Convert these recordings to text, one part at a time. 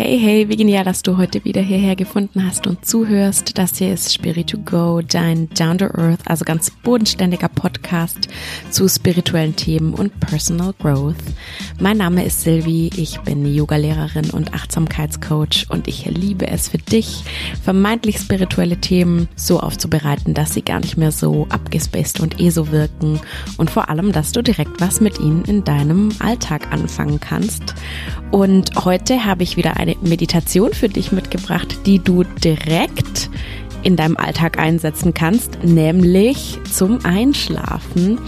Hey, hey, wie genial, dass du heute wieder hierher gefunden hast und zuhörst. Das hier ist Spirit to Go, dein Down to Earth, also ganz bodenständiger Podcast zu spirituellen Themen und Personal Growth. Mein Name ist Silvi, ich bin Yogalehrerin und Achtsamkeitscoach und ich liebe es für dich, vermeintlich spirituelle Themen so aufzubereiten, dass sie gar nicht mehr so abgespaced und eh so wirken und vor allem, dass du direkt was mit ihnen in deinem Alltag anfangen kannst. Und heute habe ich wieder eine Meditation für dich mitgebracht, die du direkt in deinem Alltag einsetzen kannst, nämlich zum Einschlafen.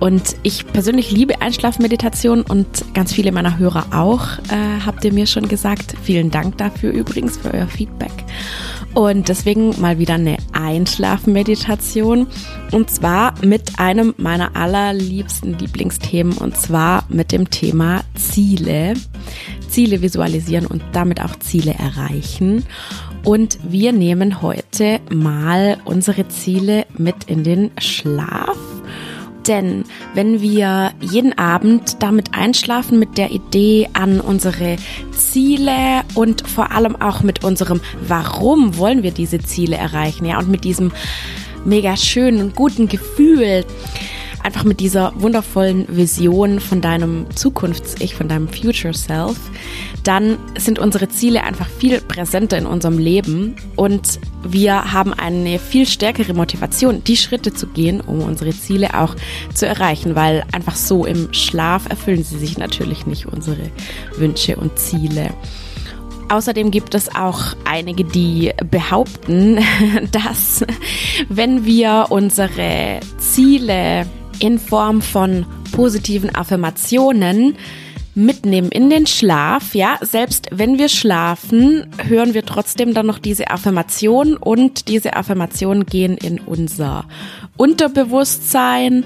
Und ich persönlich liebe Einschlafmeditation und ganz viele meiner Hörer auch, äh, habt ihr mir schon gesagt. Vielen Dank dafür übrigens für euer Feedback. Und deswegen mal wieder eine Einschlafmeditation und zwar mit einem meiner allerliebsten Lieblingsthemen und zwar mit dem Thema Ziele. Ziele visualisieren und damit auch Ziele erreichen. Und wir nehmen heute mal unsere Ziele mit in den Schlaf. Denn wenn wir jeden Abend damit einschlafen mit der Idee an unsere Ziele und vor allem auch mit unserem Warum wollen wir diese Ziele erreichen, ja, und mit diesem mega schönen und guten Gefühl, einfach mit dieser wundervollen Vision von deinem Zukunfts-Ich, von deinem Future Self, dann sind unsere Ziele einfach viel präsenter in unserem Leben und wir haben eine viel stärkere Motivation, die Schritte zu gehen, um unsere Ziele auch zu erreichen, weil einfach so im Schlaf erfüllen sie sich natürlich nicht, unsere Wünsche und Ziele. Außerdem gibt es auch einige, die behaupten, dass wenn wir unsere Ziele in Form von positiven Affirmationen mitnehmen in den Schlaf, ja, selbst wenn wir schlafen, hören wir trotzdem dann noch diese Affirmation und diese Affirmationen gehen in unser Unterbewusstsein.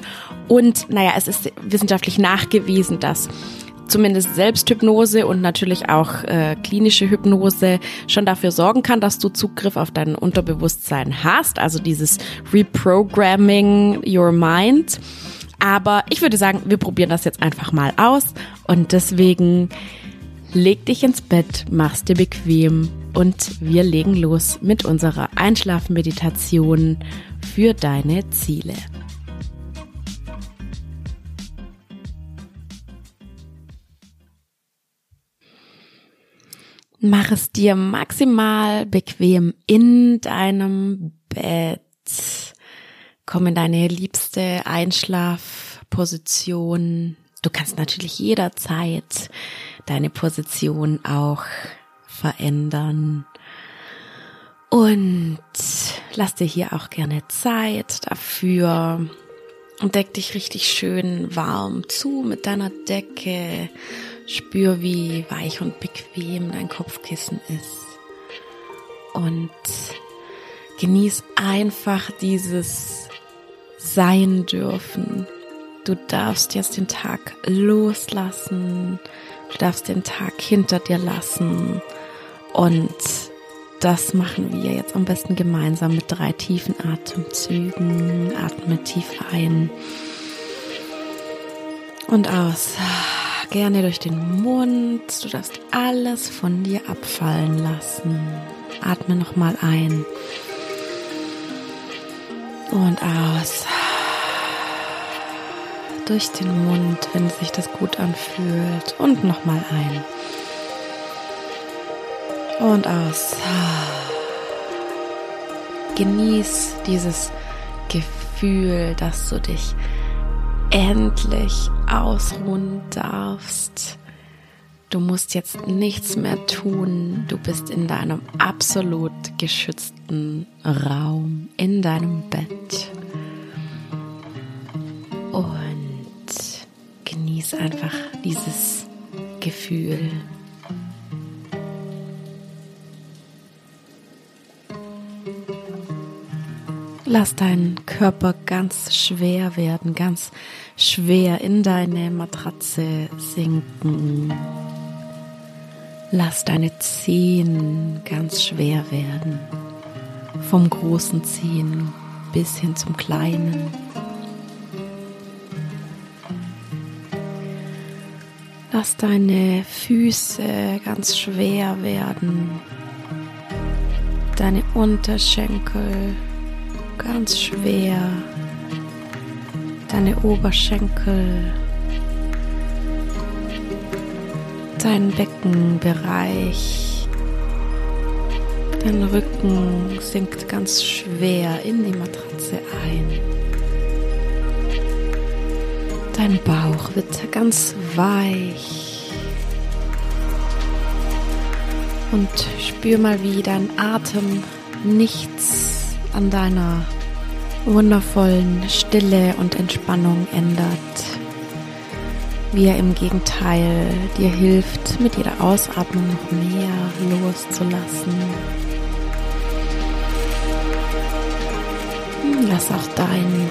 Und naja, es ist wissenschaftlich nachgewiesen, dass zumindest Selbsthypnose und natürlich auch äh, klinische Hypnose schon dafür sorgen kann, dass du Zugriff auf dein Unterbewusstsein hast, also dieses Reprogramming your mind. Aber ich würde sagen, wir probieren das jetzt einfach mal aus und deswegen leg dich ins Bett, mach's dir bequem und wir legen los mit unserer Einschlafmeditation für deine Ziele. Mach es dir maximal bequem in deinem Bett. Komm in deine liebste Einschlafposition. Du kannst natürlich jederzeit deine Position auch verändern. Und lass dir hier auch gerne Zeit dafür. Und deck dich richtig schön warm zu mit deiner Decke. Spür, wie weich und bequem dein Kopfkissen ist. Und genieß einfach dieses sein dürfen. Du darfst jetzt den Tag loslassen. Du darfst den Tag hinter dir lassen. Und das machen wir jetzt am besten gemeinsam mit drei tiefen Atemzügen. Atme tief ein und aus. Gerne durch den Mund. Du darfst alles von dir abfallen lassen. Atme nochmal ein und aus. Durch den Mund, wenn sich das gut anfühlt. Und nochmal ein. Und aus. Genieß dieses Gefühl, dass du dich endlich ausruhen darfst. Du musst jetzt nichts mehr tun. Du bist in deinem absolut geschützten Raum, in deinem Bett. Und genieß einfach dieses Gefühl. Lass deinen Körper ganz schwer werden, ganz schwer in deine Matratze sinken. Lass deine Zehen ganz schwer werden, vom großen Zehen bis hin zum kleinen. Lass deine Füße ganz schwer werden. Deine Unterschenkel ganz schwer. Deine Oberschenkel. Dein Beckenbereich. Dein Rücken sinkt ganz schwer in die Matratze ein. Dein Bauch wird ganz weich. Und spür mal, wie dein Atem nichts an deiner wundervollen Stille und Entspannung ändert. Wie er im Gegenteil dir hilft, mit jeder Ausatmung noch mehr loszulassen. Lass auch deinen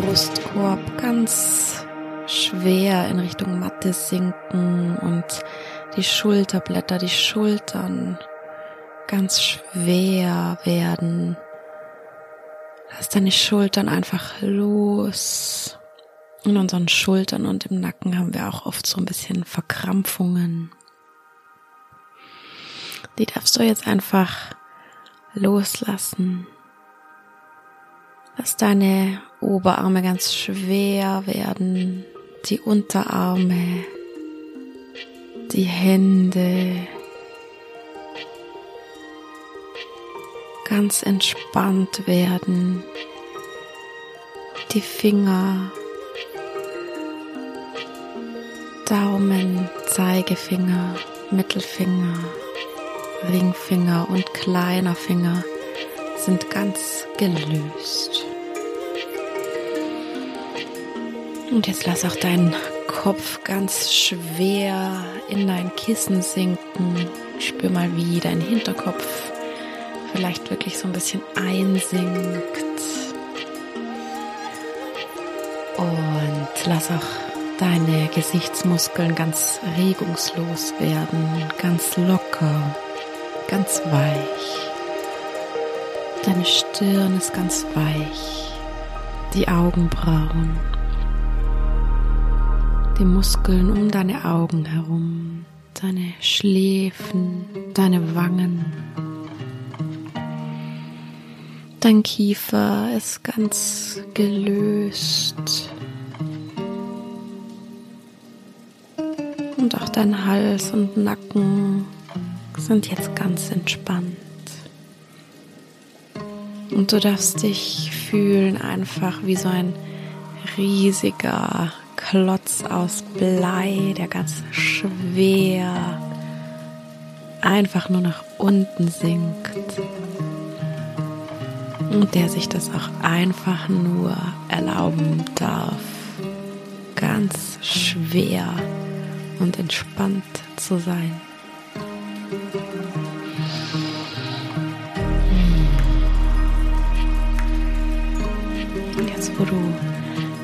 Brustkorb ganz schwer in Richtung Matte sinken und die Schulterblätter, die Schultern ganz schwer werden. Lass deine Schultern einfach los. In unseren Schultern und im Nacken haben wir auch oft so ein bisschen Verkrampfungen. Die darfst du jetzt einfach loslassen. Lass deine Oberarme ganz schwer werden die Unterarme, die Hände ganz entspannt werden, die Finger, Daumen, Zeigefinger, Mittelfinger, Ringfinger und kleiner Finger sind ganz gelöst. Und jetzt lass auch deinen Kopf ganz schwer in dein Kissen sinken. Spür mal, wie dein Hinterkopf vielleicht wirklich so ein bisschen einsinkt. Und lass auch deine Gesichtsmuskeln ganz regungslos werden, ganz locker, ganz weich. Deine Stirn ist ganz weich, die Augenbrauen die Muskeln um deine Augen herum, deine Schläfen, deine Wangen. Dein Kiefer ist ganz gelöst. Und auch dein Hals und Nacken sind jetzt ganz entspannt. Und du darfst dich fühlen einfach wie so ein riesiger Klotz aus Blei, der ganz schwer einfach nur nach unten sinkt. Und der sich das auch einfach nur erlauben darf, ganz schwer und entspannt zu sein. Und jetzt, wo du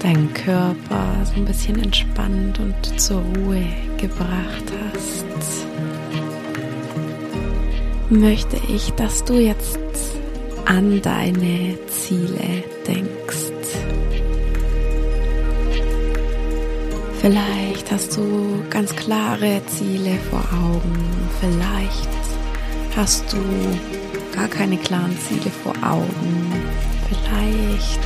deinen Körper so ein bisschen entspannt und zur Ruhe gebracht hast, möchte ich, dass du jetzt an deine Ziele denkst. Vielleicht hast du ganz klare Ziele vor Augen. Vielleicht hast du gar keine klaren Ziele vor Augen. Vielleicht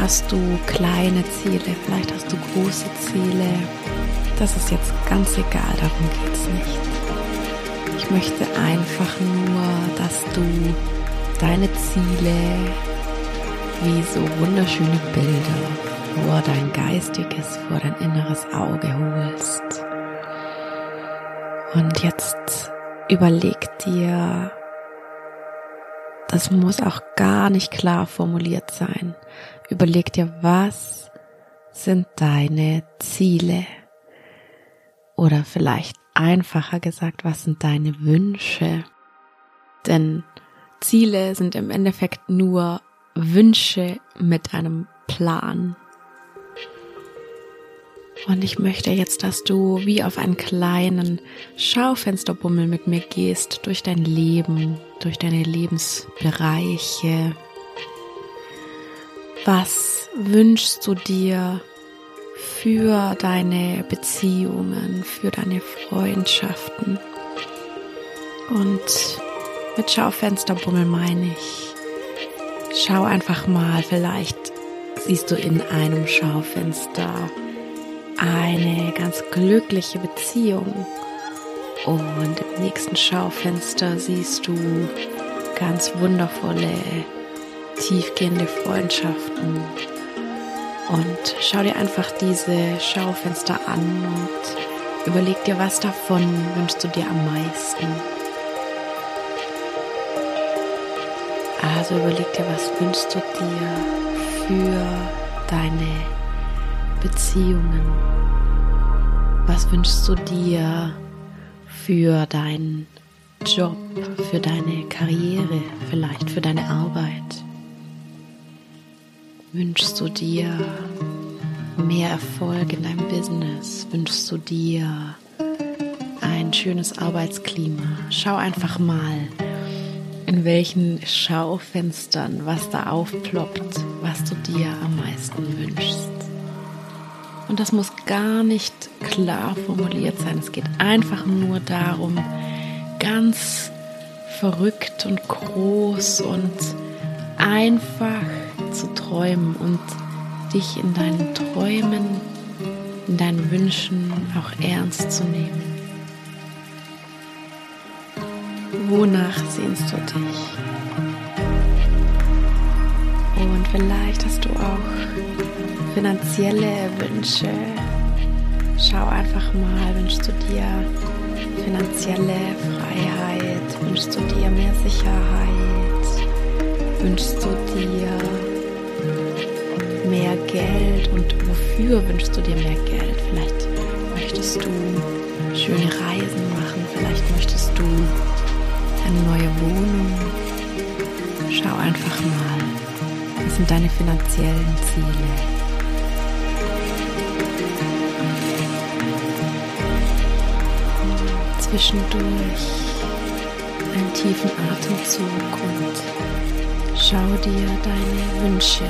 hast du kleine Ziele, vielleicht hast du große Ziele. Das ist jetzt ganz egal, darum geht es nicht. Ich möchte einfach nur, dass du deine Ziele wie so wunderschöne Bilder vor dein geistiges, vor dein inneres Auge holst. Und jetzt überleg dir, das muss auch gar nicht klar formuliert sein. Überleg dir, was sind deine Ziele? Oder vielleicht einfacher gesagt, was sind deine Wünsche? Denn Ziele sind im Endeffekt nur Wünsche mit einem Plan. Und ich möchte jetzt, dass du wie auf einen kleinen Schaufensterbummel mit mir gehst durch dein Leben, durch deine Lebensbereiche, was wünschst du dir für deine Beziehungen, für deine Freundschaften. Und mit Schaufensterbummel meine ich, schau einfach mal, vielleicht siehst du in einem Schaufenster eine ganz glückliche Beziehung und im nächsten Schaufenster siehst du ganz wundervolle, tiefgehende Freundschaften. Und schau dir einfach diese Schaufenster an und überleg dir, was davon wünschst du dir am meisten. Also überleg dir, was wünschst du dir für deine Beziehungen? Was wünschst du dir für deinen Job, für deine Karriere, vielleicht für deine Arbeit? Wünschst du dir mehr Erfolg in deinem Business? Wünschst du dir ein schönes Arbeitsklima? Schau einfach mal, in welchen Schaufenstern was da aufploppt, was du dir am meisten wünschst. Und das muss gar nicht klar formuliert sein. Es geht einfach nur darum, ganz verrückt und groß und einfach zu träumen und dich in deinen Träumen, in deinen Wünschen auch ernst zu nehmen. Wonach sehnst du dich? Und vielleicht hast du auch finanzielle Wünsche. Schau einfach mal, wünschst du dir finanzielle Freiheit? Wünschst du dir mehr Sicherheit? Wünschst du dir mehr Geld und wofür wünschst du dir mehr Geld? Vielleicht möchtest du schöne Reisen machen, vielleicht möchtest du eine neue Wohnung. Schau einfach mal, was sind deine finanziellen Ziele? Zwischendurch einen tiefen Atemzug und schau dir deine Wünsche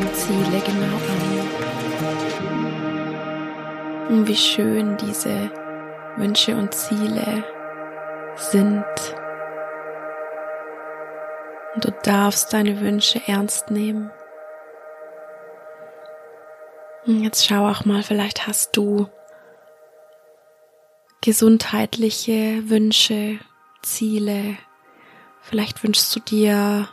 und Ziele genau an. Und wie schön diese Wünsche und Ziele sind. Und du darfst deine Wünsche ernst nehmen. Und jetzt schau auch mal, vielleicht hast du gesundheitliche Wünsche, Ziele. Vielleicht wünschst du dir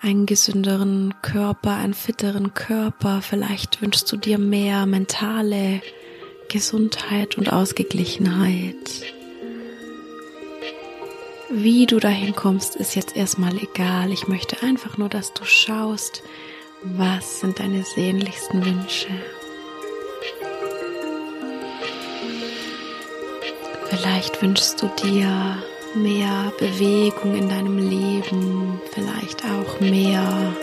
einen gesünderen Körper, einen fitteren Körper. Vielleicht wünschst du dir mehr mentale Gesundheit und Ausgeglichenheit. Wie du dahin kommst, ist jetzt erstmal egal. Ich möchte einfach nur, dass du schaust, was sind deine sehnlichsten Wünsche. Vielleicht wünschst du dir mehr Bewegung in deinem Leben, vielleicht auch mehr,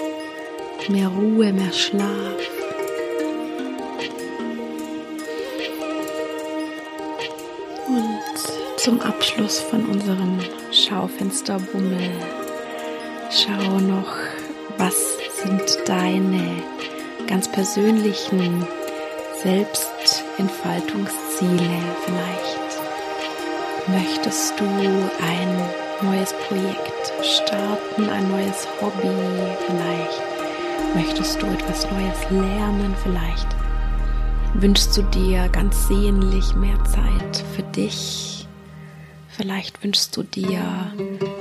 mehr Ruhe, mehr Schlaf. Und zum Abschluss von unserem Schaufensterbummel schau noch, was sind deine ganz persönlichen Selbstentfaltungsziele vielleicht Möchtest du ein neues Projekt starten, ein neues Hobby vielleicht? Möchtest du etwas Neues lernen vielleicht? Wünschst du dir ganz sehnlich mehr Zeit für dich? Vielleicht wünschst du dir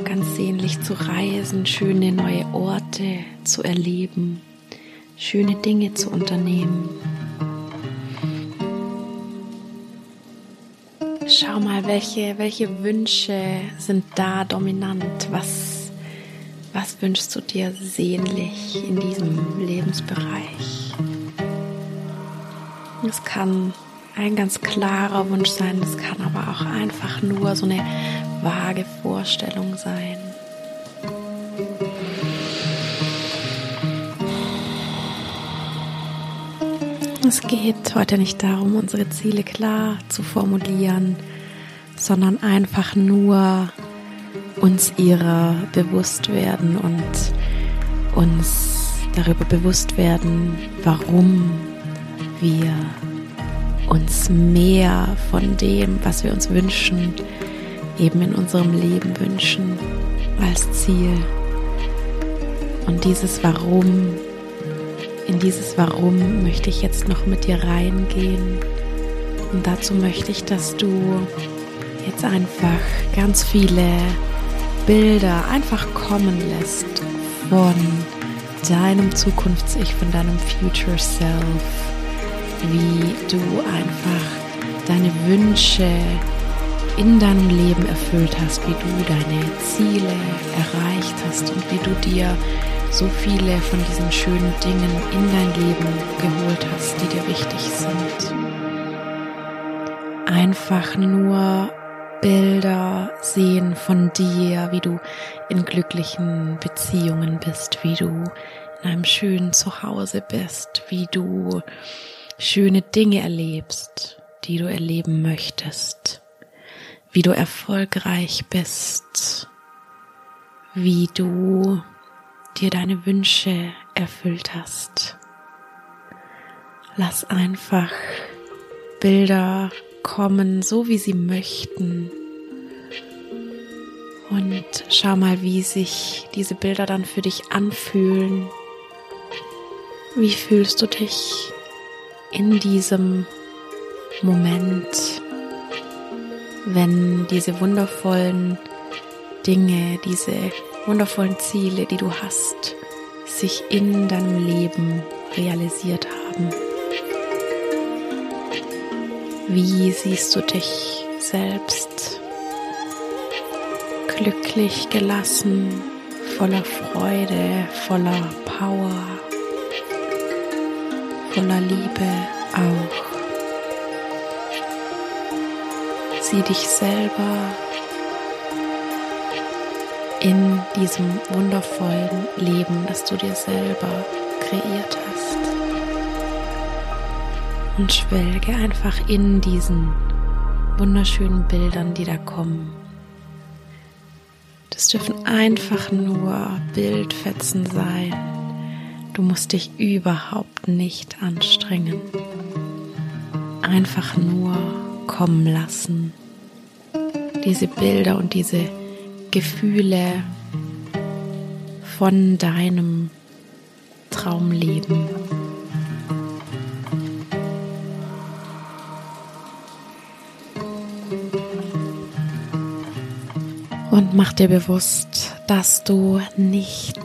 ganz sehnlich zu reisen, schöne neue Orte zu erleben, schöne Dinge zu unternehmen. Schau mal, welche, welche Wünsche sind da dominant? Was, was wünschst du dir sehnlich in diesem Lebensbereich? Es kann ein ganz klarer Wunsch sein, es kann aber auch einfach nur so eine vage Vorstellung sein. Es geht heute nicht darum, unsere Ziele klar zu formulieren, sondern einfach nur uns ihrer bewusst werden und uns darüber bewusst werden, warum wir uns mehr von dem, was wir uns wünschen, eben in unserem Leben wünschen als Ziel. Und dieses Warum, in dieses Warum möchte ich jetzt noch mit dir reingehen. Und dazu möchte ich, dass du jetzt einfach ganz viele Bilder einfach kommen lässt von deinem Zukunfts-Ich, von deinem Future Self, wie du einfach deine Wünsche in deinem Leben erfüllt hast, wie du deine Ziele erreicht hast und wie du dir so viele von diesen schönen Dingen in dein Leben geholt hast, die dir wichtig sind. Einfach nur Bilder sehen von dir, wie du in glücklichen Beziehungen bist, wie du in einem schönen Zuhause bist, wie du schöne Dinge erlebst, die du erleben möchtest, wie du erfolgreich bist, wie du dir deine Wünsche erfüllt hast. Lass einfach Bilder kommen, so wie sie möchten. Und schau mal, wie sich diese Bilder dann für dich anfühlen. Wie fühlst du dich in diesem Moment, wenn diese wundervollen Dinge, diese wundervollen Ziele, die du hast, sich in deinem Leben realisiert haben? Wie siehst du dich selbst? Glücklich, gelassen, voller Freude, voller Power, voller Liebe auch. Sieh dich selber in diesem wundervollen Leben, das du dir selber kreiert hast und schwelge einfach in diesen wunderschönen Bildern, die da kommen. Das dürfen einfach nur Bildfetzen sein. Du musst dich überhaupt nicht anstrengen. Einfach nur kommen lassen. Diese Bilder und diese Gefühle von deinem Traumleben. Und mach dir bewusst, dass du nicht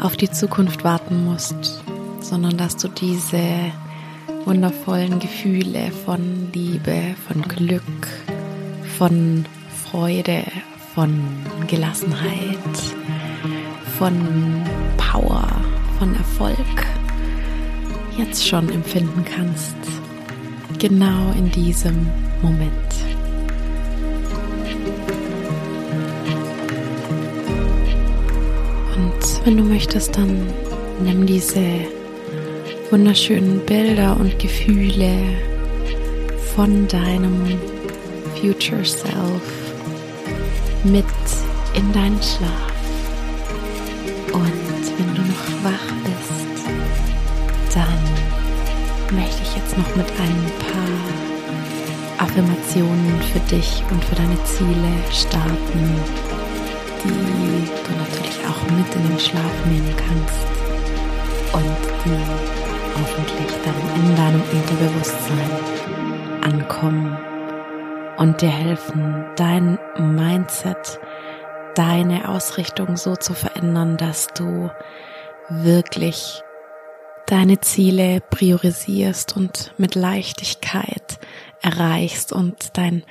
auf die Zukunft warten musst, sondern dass du diese wundervollen Gefühle von Liebe, von Glück, von Freude, von Gelassenheit, von Power, von Erfolg jetzt schon empfinden kannst. Genau in diesem Moment. wenn du möchtest, dann nimm diese wunderschönen Bilder und Gefühle von deinem Future Self mit in deinen Schlaf. Mit ein paar Affirmationen für dich und für deine Ziele starten, die du natürlich auch mit in den Schlaf nehmen kannst und die hoffentlich dann in deinem Unterbewusstsein ankommen und dir helfen, dein Mindset, deine Ausrichtung so zu verändern, dass du wirklich deine Ziele priorisierst und mit Leichtigkeit erreichst und dein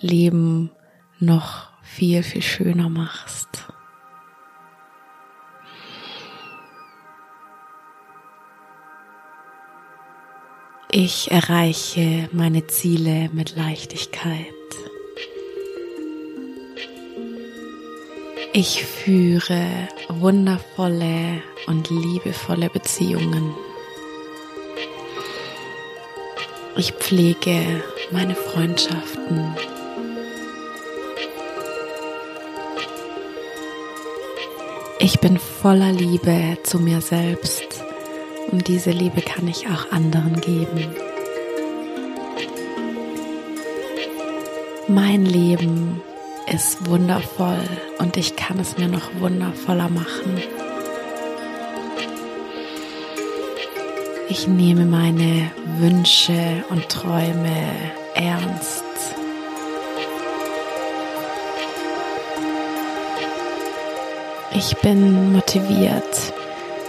Leben noch viel, viel schöner machst. Ich erreiche meine Ziele mit Leichtigkeit. Ich führe wundervolle und liebevolle Beziehungen. Ich pflege meine Freundschaften Ich bin voller Liebe zu mir selbst Und diese Liebe kann ich auch anderen geben. Mein Leben ist wundervoll und ich kann es mir noch wundervoller machen. Ich nehme meine Wünsche und Träume ernst. Ich bin motiviert,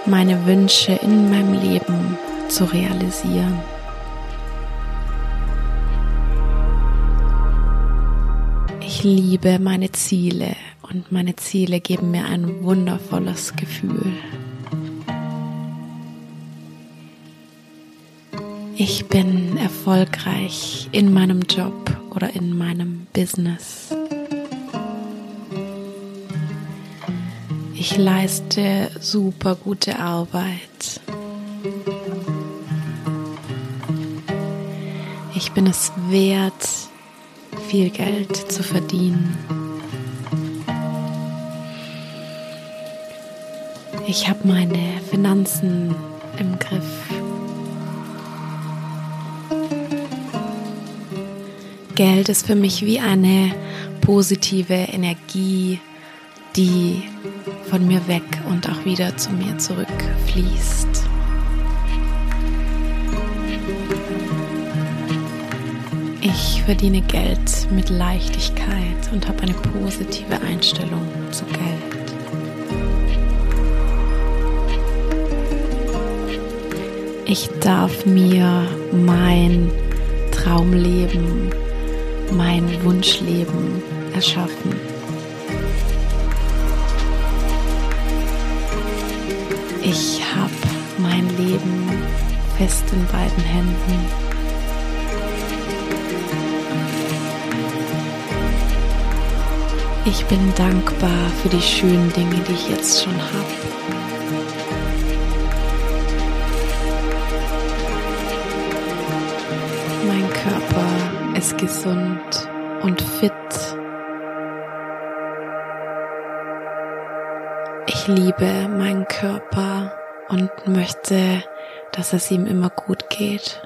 meine Wünsche in meinem Leben zu realisieren. Ich liebe meine Ziele und meine Ziele geben mir ein wundervolles Gefühl. Ich bin erfolgreich in meinem Job oder in meinem Business. Ich leiste super gute Arbeit. Ich bin es wert, viel Geld zu verdienen. Ich habe meine Finanzen im Griff. Geld ist für mich wie eine positive Energie, die von mir weg und auch wieder zu mir zurückfließt. Ich verdiene Geld mit Leichtigkeit und habe eine positive Einstellung zu Geld. Ich darf mir mein Traumleben, mein Wunschleben erschaffen. Ich habe mein Leben fest in beiden Händen. Ich bin dankbar für die schönen Dinge, die ich jetzt schon habe. Mein Körper ist gesund und fit. Ich liebe meinen Körper und möchte, dass es ihm immer gut geht.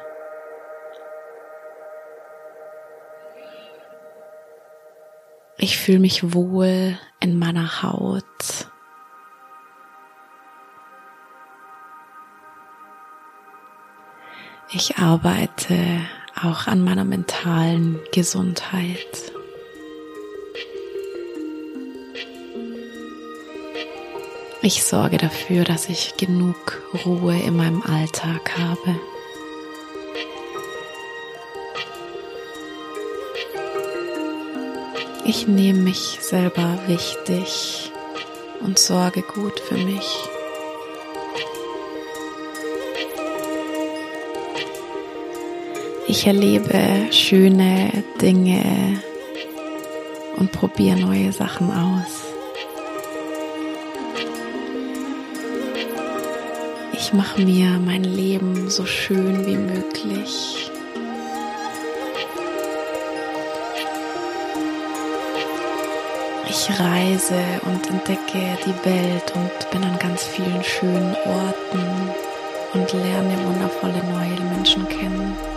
Ich fühle mich wohl in meiner Haut. Ich arbeite auch an meiner mentalen Gesundheit. Ich sorge dafür, dass ich genug Ruhe in meinem Alltag habe. Ich nehme mich selber wichtig und sorge gut für mich. Ich erlebe schöne Dinge und probiere neue Sachen aus. Ich mache mir mein Leben so schön wie möglich. Ich reise und entdecke die Welt und bin an ganz vielen schönen Orten und lerne wundervolle neue Menschen kennen.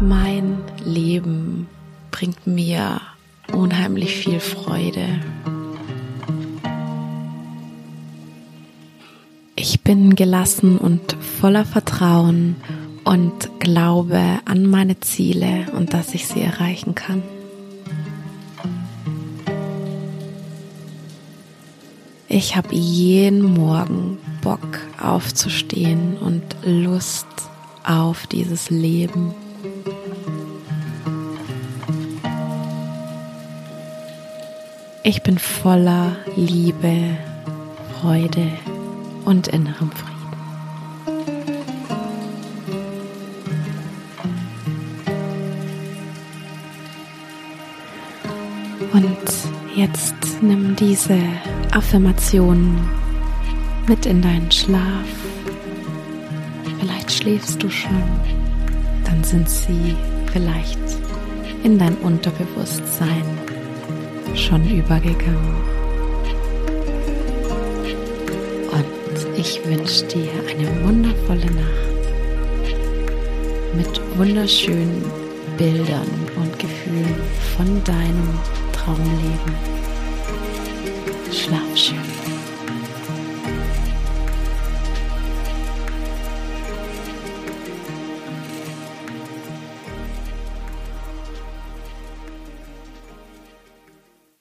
Mein Leben bringt mir unheimlich viel Freude. Ich bin gelassen und voller Vertrauen und glaube an meine Ziele und dass ich sie erreichen kann. Ich habe jeden Morgen Bock aufzustehen und Lust auf dieses Leben. Ich bin voller Liebe, Freude und innerem Frieden. Und jetzt nimm diese Affirmationen mit in deinen Schlaf. Vielleicht schläfst du schon, dann sind sie vielleicht in dein Unterbewusstsein schon übergegangen. Und ich wünsche dir eine wundervolle Nacht mit wunderschönen Bildern und Gefühlen von deinem Traumleben. Schlaf schön.